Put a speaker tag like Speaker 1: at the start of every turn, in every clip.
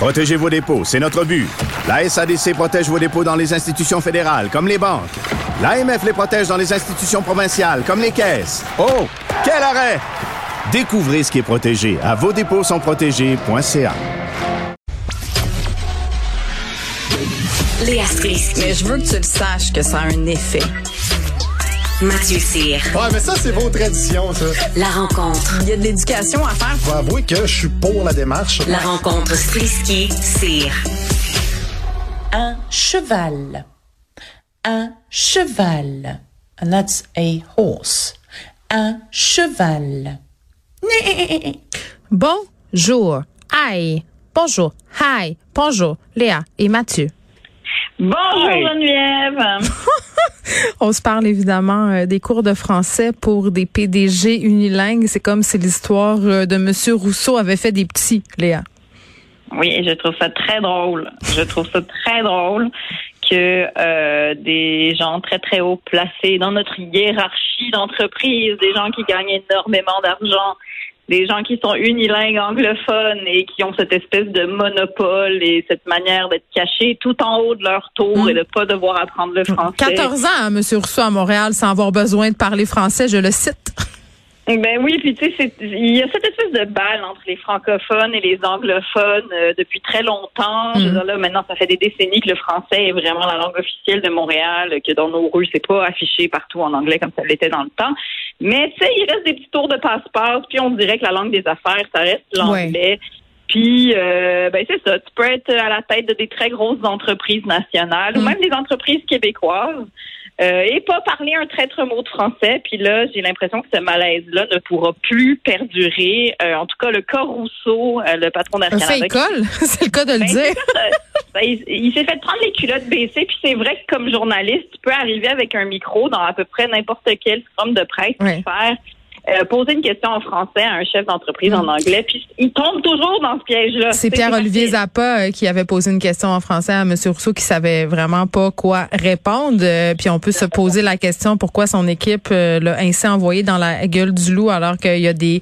Speaker 1: Protégez vos dépôts, c'est notre but. La SADC protège vos dépôts dans les institutions fédérales, comme les banques. L'AMF les protège dans les institutions provinciales, comme les caisses. Oh, quel arrêt! Découvrez ce qui est protégé à vos dépôts sont protégés.ca.
Speaker 2: Léa Strisky.
Speaker 3: Mais je veux que tu le saches que ça a un effet.
Speaker 2: Mathieu Cyr.
Speaker 4: Ouais, mais ça, c'est vos traditions, ça.
Speaker 2: La rencontre.
Speaker 3: Il y a de l'éducation à faire.
Speaker 4: Faut avouer que je suis pour la démarche.
Speaker 2: La rencontre Strisky-Cyr.
Speaker 5: Un cheval. Un cheval. And that's a horse. Un cheval.
Speaker 6: Bonjour. Hi. Bonjour. Hi. Bonjour. Léa et Mathieu.
Speaker 7: Bonjour Geneviève.
Speaker 6: On se parle évidemment euh, des cours de français pour des PDG unilingues. C'est comme si l'histoire euh, de Monsieur Rousseau avait fait des petits, Léa.
Speaker 7: Oui, je trouve ça très drôle. Je trouve ça très drôle que euh, des gens très très haut placés dans notre hiérarchie d'entreprise, des gens qui gagnent énormément d'argent, des gens qui sont unilingues anglophones et qui ont cette espèce de monopole et cette manière d'être cachés tout en haut de leur tour
Speaker 6: Mm.
Speaker 7: et de pas devoir apprendre le français.
Speaker 6: 14 ans, hein, Monsieur Rousseau à Montréal, sans avoir besoin de parler français, je le cite.
Speaker 7: Ben oui, puis tu sais, c'est- il y a cette espèce de balle entre les francophones et les anglophones euh, depuis très longtemps. Je veux
Speaker 6: Mhm.
Speaker 7: dire, là, maintenant, ça fait des décennies que le français est vraiment la langue officielle de Montréal, que dans nos rues, c'est pas affiché partout en anglais comme ça l'était dans le temps. Mais tu sais, il reste des petits tours de passe-passe, puis on dirait que la langue des affaires, ça reste l'anglais. Puis, euh, ben c'est ça. Tu peux être à la tête de des très grosses entreprises nationales ou
Speaker 6: Mm.
Speaker 7: même des entreprises québécoises euh, et pas parler un traître mot de français. Puis là, j'ai l'impression que ce malaise-là ne pourra plus perdurer. Euh, en tout cas, le cas Rousseau, euh, le patron d'Air Canada.
Speaker 6: école, c'est le cas de le
Speaker 7: Ben,
Speaker 6: dire.
Speaker 7: ben, il il s'est fait prendre les culottes baissées, puis c'est vrai que comme journaliste, tu peux arriver avec un micro dans à peu près n'importe quel forum de presse
Speaker 6: Ouais.
Speaker 7: faire euh, poser une question en français à un chef d'entreprise en anglais, puis il tombe toujours dans ce piège-là.
Speaker 6: C'est Pierre-Olivier. Zappa euh, qui avait posé une question en français à M. Rousseau qui savait vraiment pas quoi répondre. Euh, puis on peut se poser la question pourquoi son équipe euh, l'a ainsi envoyé dans la gueule du loup alors qu'il y a des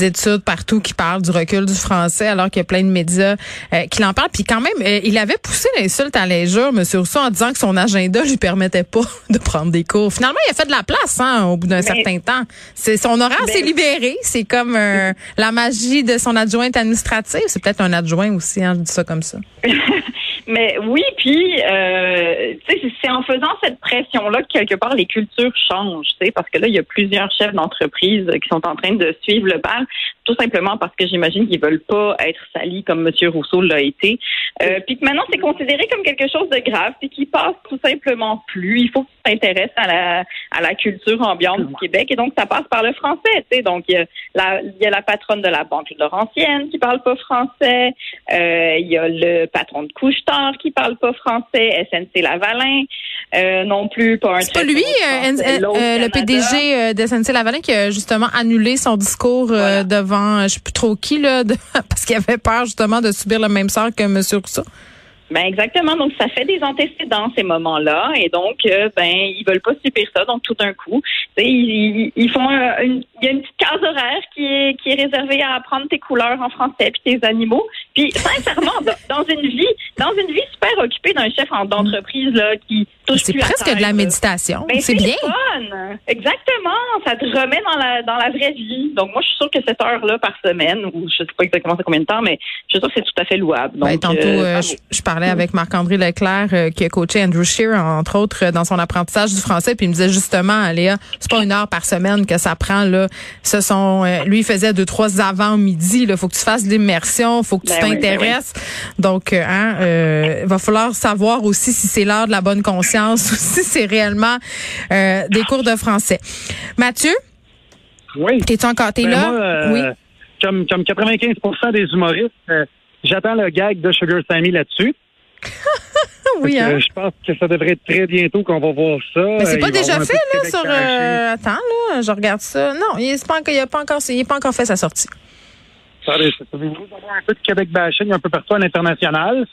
Speaker 6: études partout qui parlent du recul du français, alors qu'il y a plein de médias euh, qui l'en parlent. Puis quand même, il avait poussé l'insulte à l'injure, M. Rousseau, en disant que son agenda lui permettait pas de prendre des cours. Finalement, il a fait de la place hein, au bout d'un certain temps. C'est Son horaire
Speaker 7: Ben-
Speaker 6: s'est libéré. C'est comme euh, la magie de son adjointe administrative. C'est peut-être un adjoint aussi, hein, je dis ça comme ça.
Speaker 7: Mais oui, puis euh, c'est- en faisant cette pression-là que quelque part les cultures changent, parce que là il y a plusieurs chefs d'entreprise qui sont en train de suivre le bal, tout simplement parce que j'imagine qu'ils veulent pas être salis comme Monsieur Rousseau l'a été, euh, puis que maintenant c'est considéré comme quelque chose de grave, puis qui passe tout simplement plus. Il faut que tu t'intéresses à la à la culture ambiante du Québec, et donc ça passe par le français, tu sais. Donc il y a la il y a la patronne de la banque Laurentienne qui parle pas français, euh, il y a le patron de Couche-Tard qui parle pas français, SNC Lavalin euh, non plus, pas un
Speaker 6: C'est pas lui, euh, euh, euh, le. PDG euh, de SNC Lavalin, qui a justement annulé son discours euh,
Speaker 7: Voilà.
Speaker 6: devant, je sais plus trop qui, là, de- parce qu'il avait peur justement de subir le même sort que M. Rousseau.
Speaker 7: Ben exactement. Donc ça fait des antécédents ces moments-là, et donc euh, ben ils veulent pas subir ça. Donc tout d'un coup, ils, ils- ils font une, il y a une petite case horaire qui est qui est réservée à apprendre tes couleurs en français puis tes animaux. Puis sincèrement, dans- dans une vie, dans une vie super occupée d'un chef en- d'entreprise là qui
Speaker 6: C'est presque
Speaker 7: terre,
Speaker 6: de la méditation.
Speaker 7: Ben,
Speaker 6: c'est bien.
Speaker 7: fun. Exactement. Ça te remet dans la dans la vraie vie. Donc moi, je suis sûre que cette heure-là par semaine, ou je sais pas exactement c'est combien de temps, mais je suis sûre que c'est tout à fait louable. Donc,
Speaker 6: Ben, tantôt,
Speaker 7: euh,
Speaker 6: euh, je, je parlais avec Marc-André Leclerc, euh, qui a coaché Andrew Shear, entre autres, dans son apprentissage du français, puis il me disait justement, Léa, c'est pas une heure par semaine que ça prend, là. Ce sont, euh, lui, il faisait deux, trois avant-midi, là. Faut que tu fasses de l'immersion, faut que tu
Speaker 7: Ben oui, ben
Speaker 6: t'intéresses. Donc, hein, euh, va falloir savoir aussi si c'est l'heure de la bonne conscience ou si c'est réellement euh, des cours de français. Mathieu,
Speaker 8: Oui.
Speaker 6: t'es-tu encore, t'es
Speaker 8: Ben,
Speaker 6: là?
Speaker 8: moi, euh,
Speaker 6: oui.
Speaker 8: Comme, comme 95% des humoristes, euh, j'attends le gag de Sugar Sammy là-dessus.
Speaker 6: oui, hein?
Speaker 8: Je pense que ça devrait être très bientôt qu'on va voir ça.
Speaker 6: Mais c'est pas
Speaker 8: il
Speaker 6: déjà fait, là, sur... Attends, là, je regarde ça. Non, il n'est pas, pas encore, pas encore fait sa sortie.
Speaker 8: Ça. Vous voulez avoir un peu de Québec bashing un peu partout à l'international,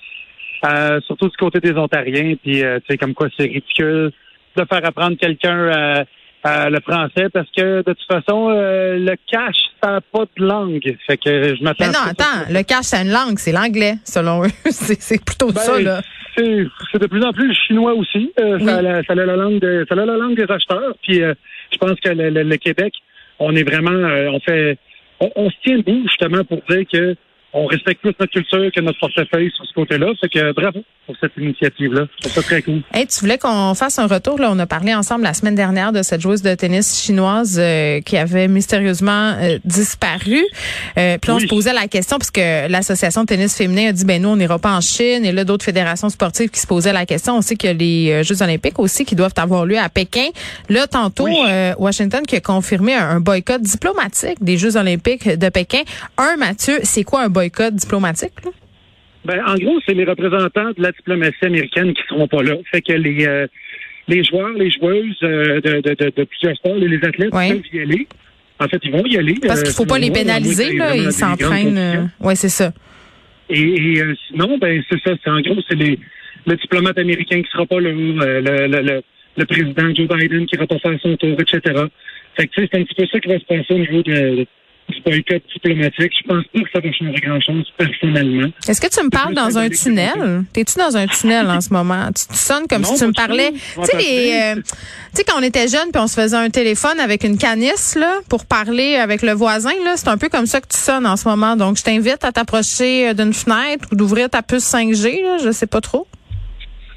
Speaker 8: euh, surtout du côté des Ontariens, puis euh, tu sais comme quoi c'est ridicule de faire apprendre quelqu'un euh, euh, le français parce que de toute façon euh, le cash ça n'a pas de langue. Fait que je m'attends.
Speaker 6: Mais non,
Speaker 8: ça
Speaker 6: attends, le cash, c'est une langue, c'est l'anglais, selon eux. c'est c'est plutôt
Speaker 8: Ben,
Speaker 6: ça, là.
Speaker 8: C'est de plus en plus le chinois aussi. Euh,
Speaker 6: Oui.
Speaker 8: ça, a la, ça a la langue de, ça a la langue des acheteurs. Puis euh, je pense que le, le- le Québec, on est vraiment, euh, on fait, on, on se tient debout justement pour dire que on respecte plus notre culture que notre portefeuille sur ce côté-là. Fait que bravo pour cette initiative-là. Trouve ça très cool.
Speaker 6: Hey, tu voulais qu'on fasse un retour. Là, on a parlé ensemble la semaine dernière de cette joueuse de tennis chinoise euh, qui avait mystérieusement euh, disparu. Euh, puis on
Speaker 8: Oui.
Speaker 6: se posait la question parce que l'association de tennis féminin a dit ben nous on n'ira pas en Chine et là d'autres fédérations sportives qui se posaient la question. On sait qu'il y a les euh, Jeux olympiques aussi qui doivent avoir lieu à Pékin. Là, tantôt,
Speaker 8: Oui.
Speaker 6: euh, Washington qui a confirmé un, un boycott diplomatique des Jeux olympiques de Pékin. Un, Mathieu, c'est quoi un boycott? Diplomatique? là?
Speaker 8: Ben, en gros, c'est les représentants de la diplomatie américaine qui seront pas là. Fait que les euh, les joueurs, les joueuses euh, de, de, de, de plusieurs sports, les athlètes
Speaker 6: Ouais.
Speaker 8: peuvent y aller. En fait, ils vont y aller.
Speaker 6: Parce qu'il
Speaker 8: euh,
Speaker 6: faut pas les pénaliser, là. Ils s'entraînent. euh, ouais, c'est ça.
Speaker 8: Et, et, euh, sinon, ben c'est ça. C'est en gros, c'est les, le diplomate américain qui sera pas là, euh, le, le, le, le président Joe Biden qui va pas faire son tour, etc. Fait que c'est un petit peu ça qui va se passer au niveau de, du boycott diplomatique. Je pense pas que ça va changer grand-chose personnellement.
Speaker 6: Est-ce que tu me parles dans un tunnel? T'es-tu dans un tunnel en ce moment? Tu, tu sonnes comme
Speaker 8: Non,
Speaker 6: si tu me parlais. Tu sais, les, euh, tu sais, quand on était jeunes puis on se faisait un téléphone avec une canisse, là, pour parler avec le voisin, là, c'est un peu comme ça que tu sonnes en ce moment. Donc, je t'invite à t'approcher euh, d'une fenêtre ou d'ouvrir ta puce 5G, là, je sais pas trop.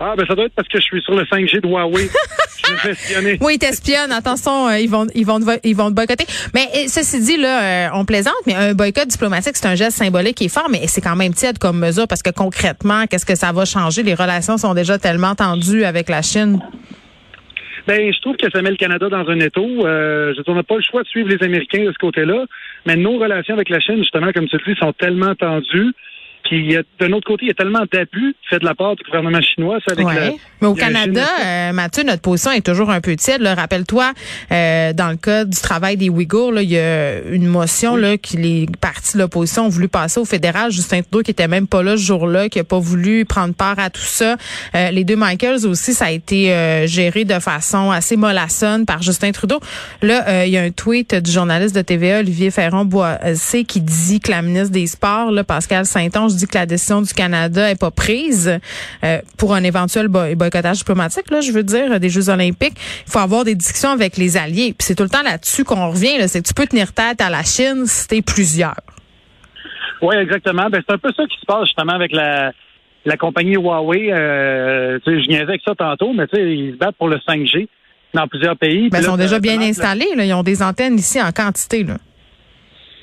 Speaker 8: Ah, ben ça doit être parce que je suis sur le 5G de Huawei. je espionner.
Speaker 6: Oui, ils t'espionnent. Attention, euh, ils vont, ils vont, ils vont te boycotter. Mais euh, ceci dit, là, euh, on plaisante, mais un boycott diplomatique, c'est un geste symbolique qui est fort, mais c'est quand même tiède comme mesure parce que concrètement, qu'est-ce que ça va changer? Les relations sont déjà tellement tendues avec la Chine.
Speaker 8: Ben, je trouve que ça met le Canada dans un étau. Euh, je on n'a pas le choix de suivre les Américains de ce côté-là. Mais nos relations avec la Chine, justement, comme tu le dis, sont tellement tendues. Puis, d'un autre côté, il y a tellement d'abus fait de la part du gouvernement chinois. ça, avec
Speaker 6: Ouais.
Speaker 8: la-
Speaker 6: Mais au Canada, euh, Mathieu, notre position est toujours un peu tiède. Rappelle-toi, euh, dans le cas du travail des Ouïghours, là, il y a une motion là, qui les partis de l'opposition ont voulu passer au fédéral. Justin Trudeau, qui était même pas là ce jour-là, qui a pas voulu prendre part à tout ça. Euh, les deux Michaels aussi, ça a été euh, géré de façon assez mollassonne par Justin Trudeau. Là, euh, il y a un tweet du journaliste de TVA, Olivier Ferron-Boissé, qui dit que la ministre des Sports, là, Pascal Saint-Onge, dit que la décision du Canada est pas prise euh, pour un éventuel boy- boycottage diplomatique, là, je veux dire, des Jeux olympiques. Il faut avoir des discussions avec les alliés. Puis c'est tout le temps là-dessus qu'on revient. Là, c'est que tu peux tenir tête à la Chine si t'es plusieurs.
Speaker 8: Oui, exactement. Ben, c'est un peu ça qui se passe justement avec la, la compagnie Huawei. Euh, je niaisais avec ça tantôt, mais ils se battent pour le 5G dans plusieurs pays.
Speaker 6: Ben, ils
Speaker 8: là,
Speaker 6: sont déjà bien installés. Là. Ils ont des antennes ici en quantité. Là.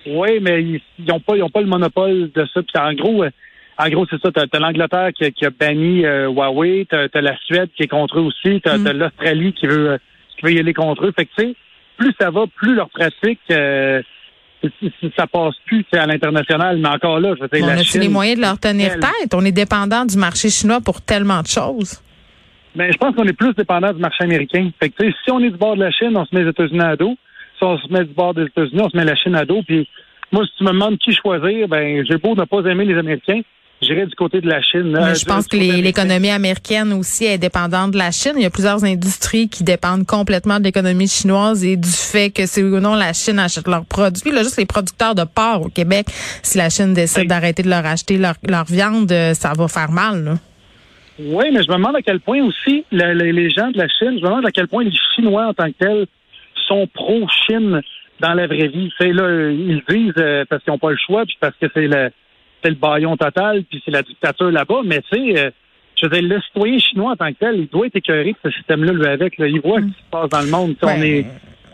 Speaker 8: Oui, mais ils n'ont pas, ils ont pas le monopole de ça. Puis en gros, euh, en gros, c'est ça. T'as as, l'Angleterre qui, a- qui a banni euh, Huawei, t'as as la Suède qui est contre eux aussi, t'as
Speaker 6: Mm.
Speaker 8: l'Australie qui veut euh, qui veut y aller contre eux. Fait que tu sais, plus ça va, plus leur pratique euh, ça passe plus à l'international. Mais encore là, je veux dire,
Speaker 6: On
Speaker 8: la
Speaker 6: a-tu
Speaker 8: Chine,
Speaker 6: les moyens de leur tenir
Speaker 8: elle-
Speaker 6: tête? On est dépendant du marché chinois pour tellement de choses.
Speaker 8: Ben, je pense qu'on est plus dépendant du marché américain. Fait que, tu sais, si on est du bord de la Chine, on se met les États-Unis à dos. Si on se met du bord des États-Unis, on se met la Chine à dos. Puis, moi, si tu me demandes qui choisir, ben, j'ai beau ne pas aimer les Américains, j'irai du côté de la Chine.
Speaker 6: Mais je pense que l'économie américaine aussi est dépendante de la Chine. Il y a plusieurs industries qui dépendent complètement de l'économie chinoise et du fait que c'est ou non la Chine achète leurs produits. Là, juste les producteurs de porc au Québec, si la Chine décide
Speaker 8: Oui.
Speaker 6: d'arrêter de leur acheter leur, leur viande, euh, ça va faire mal. Là.
Speaker 8: Oui, mais je me demande à quel point aussi le- le- les gens de la Chine, je me demande à quel point les Chinois en tant que tels sont pro-Chine dans la vraie vie. C'est là, ils disent euh, parce qu'ils n'ont pas le choix, puis parce que c'est le c'est le baillon total, puis c'est la dictature là-bas. Mais tu sais, euh, je veux dire, le citoyen chinois en tant que tel, il doit être écœuré de ce système-là, lui, avec. Là. Il voit ce qui se passe dans le monde. On est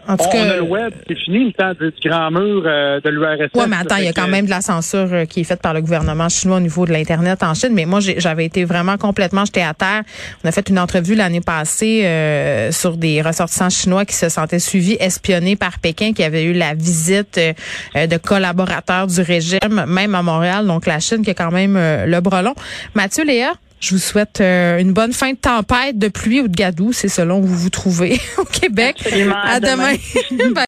Speaker 6: En tout
Speaker 8: on,
Speaker 6: cas,
Speaker 8: a le web, c'est fini le temps du grand mur euh, de l'URSS.
Speaker 6: Oui, mais attends, il y a quand même de la censure euh, qui est faite par le gouvernement chinois au niveau de l'Internet en Chine. Mais moi, j'avais été vraiment complètement jetée à terre. On a fait une entrevue l'année passée euh, sur des ressortissants chinois qui se sentaient suivis, espionnés par Pékin, qui avaient eu la visite euh, euh, de collaborateurs du régime, même à Montréal. Donc, la Chine qui a quand même le brelon. Mathieu Léa, je vous souhaite euh, une bonne fin de tempête, de pluie ou de gadou, c'est selon où vous vous trouvez au Québec.
Speaker 7: Absolument. À
Speaker 6: À demain.